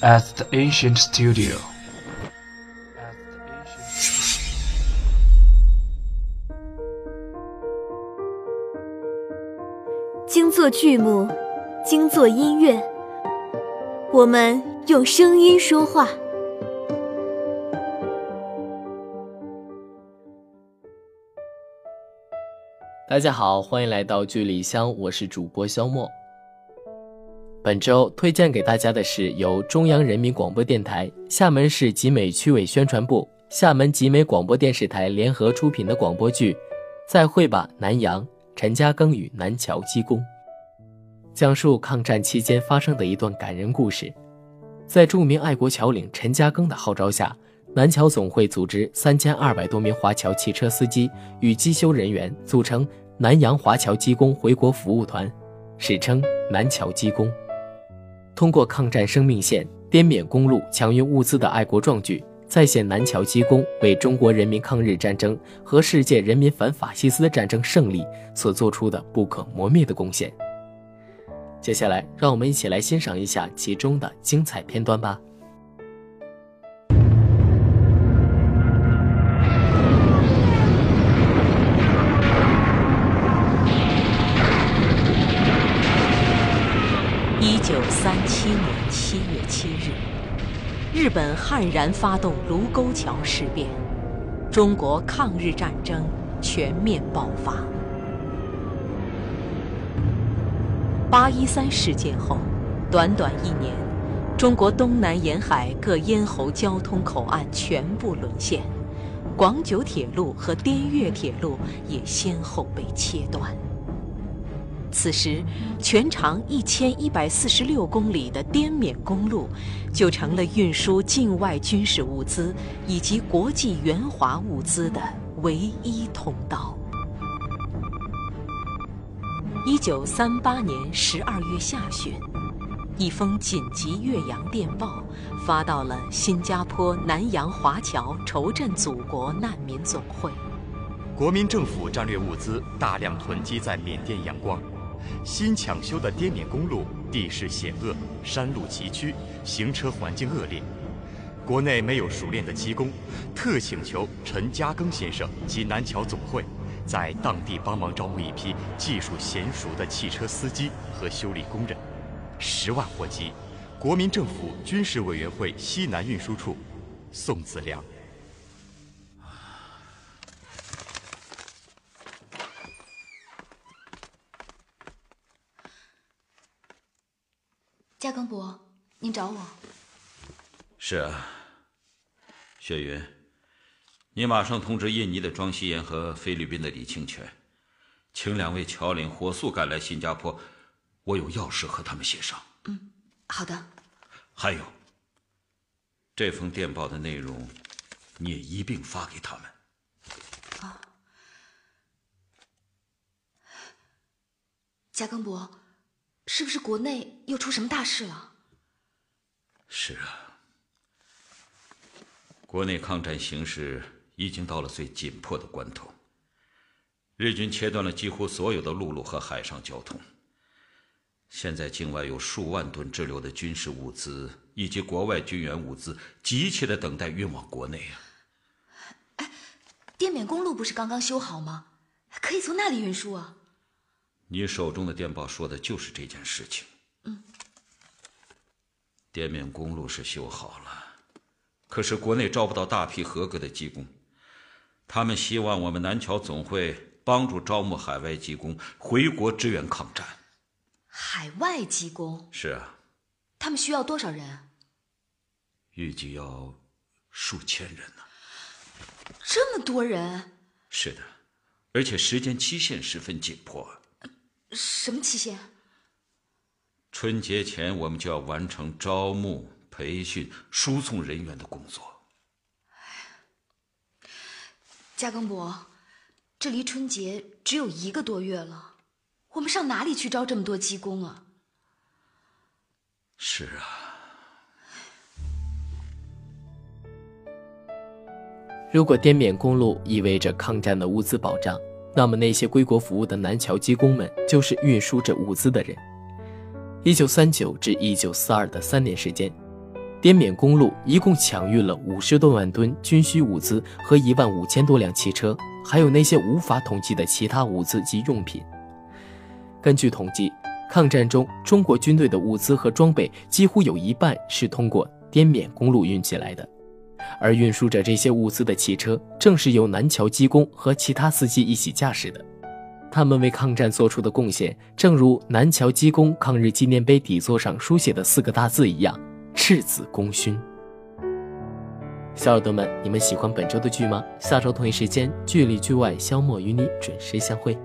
At the ancient studio. 精作剧目，精作音乐，我们用声音说话。大家好，欢迎来到剧里香，我是主播肖莫。本周推荐给大家的是由中央人民广播电台、厦门市集美区委宣传部、厦门集美广播电视台联合出品的广播剧《再会吧，南洋》。陈嘉庚与南桥机工，讲述抗战期间发生的一段感人故事。在著名爱国侨领陈嘉庚的号召下，南桥总会组织三千二百多名华侨汽车司机与机修人员，组成南洋华侨机工回国服务团，史称南桥机工。通过抗战生命线、滇缅公路抢运物资的爱国壮举。再现南桥机工为中国人民抗日战争和世界人民反法西斯战争胜利所做出的不可磨灭的贡献。接下来，让我们一起来欣赏一下其中的精彩片段吧。九三七年七月七日。日本悍然发动卢沟桥事变，中国抗日战争全面爆发。八一三事件后，短短一年，中国东南沿海各咽喉交通口岸全部沦陷，广九铁路和滇越铁路也先后被切断。此时，全长一千一百四十六公里的滇缅公路，就成了运输境外军事物资以及国际援华物资的唯一通道。一九三八年十二月下旬，一封紧急越洋电报发到了新加坡南洋华侨筹赈祖国难民总会。国民政府战略物资大量囤积在缅甸仰光。新抢修的滇缅公路地势险恶，山路崎岖，行车环境恶劣。国内没有熟练的机工，特请求陈嘉庚先生及南桥总会，在当地帮忙招募一批技术娴熟的汽车司机和修理工人。十万货机，国民政府军事委员会西南运输处，宋子良。嘉庚伯，您找我？是啊，雪云，你马上通知印尼的庄希言和菲律宾的李清泉，请两位侨领火速赶来新加坡，我有要事和他们协商。嗯，好的。还有，这封电报的内容，你也一并发给他们。啊，嘉庚伯。是不是国内又出什么大事了？是啊，国内抗战形势已经到了最紧迫的关头。日军切断了几乎所有的陆路和海上交通。现在境外有数万吨滞留的军事物资以及国外军援物资，急切的等待运往国内啊！哎，滇缅公路不是刚刚修好吗？可以从那里运输啊！你手中的电报说的就是这件事情。嗯，滇缅公路是修好了，可是国内招不到大批合格的技工，他们希望我们南桥总会帮助招募海外技工回国支援抗战。海外技工？是啊。他们需要多少人？预计要数千人呢。这么多人？是的，而且时间期限十分紧迫。什么期限？春节前我们就要完成招募、培训、输送人员的工作。嘉庚伯，这离春节只有一个多月了，我们上哪里去招这么多技工啊？是啊。如果滇缅公路意味着抗战的物资保障。那么，那些归国服务的南侨机工们，就是运输着物资的人。一九三九至一九四二的三年时间，滇缅公路一共抢运了五十多万吨军需物资和一万五千多辆汽车，还有那些无法统计的其他物资及用品。根据统计，抗战中中国军队的物资和装备几乎有一半是通过滇缅公路运起来的，而运输着这些物资的汽车正是由南桥机工和其他司机一起驾驶的。他们为抗战做出的贡献，正如南桥机工抗日纪念碑底座上书写的四个大字一样：“赤子功勋。”小耳朵们，你们喜欢本周的剧吗？下周同一时间，剧里剧外，肖默与你准时相会。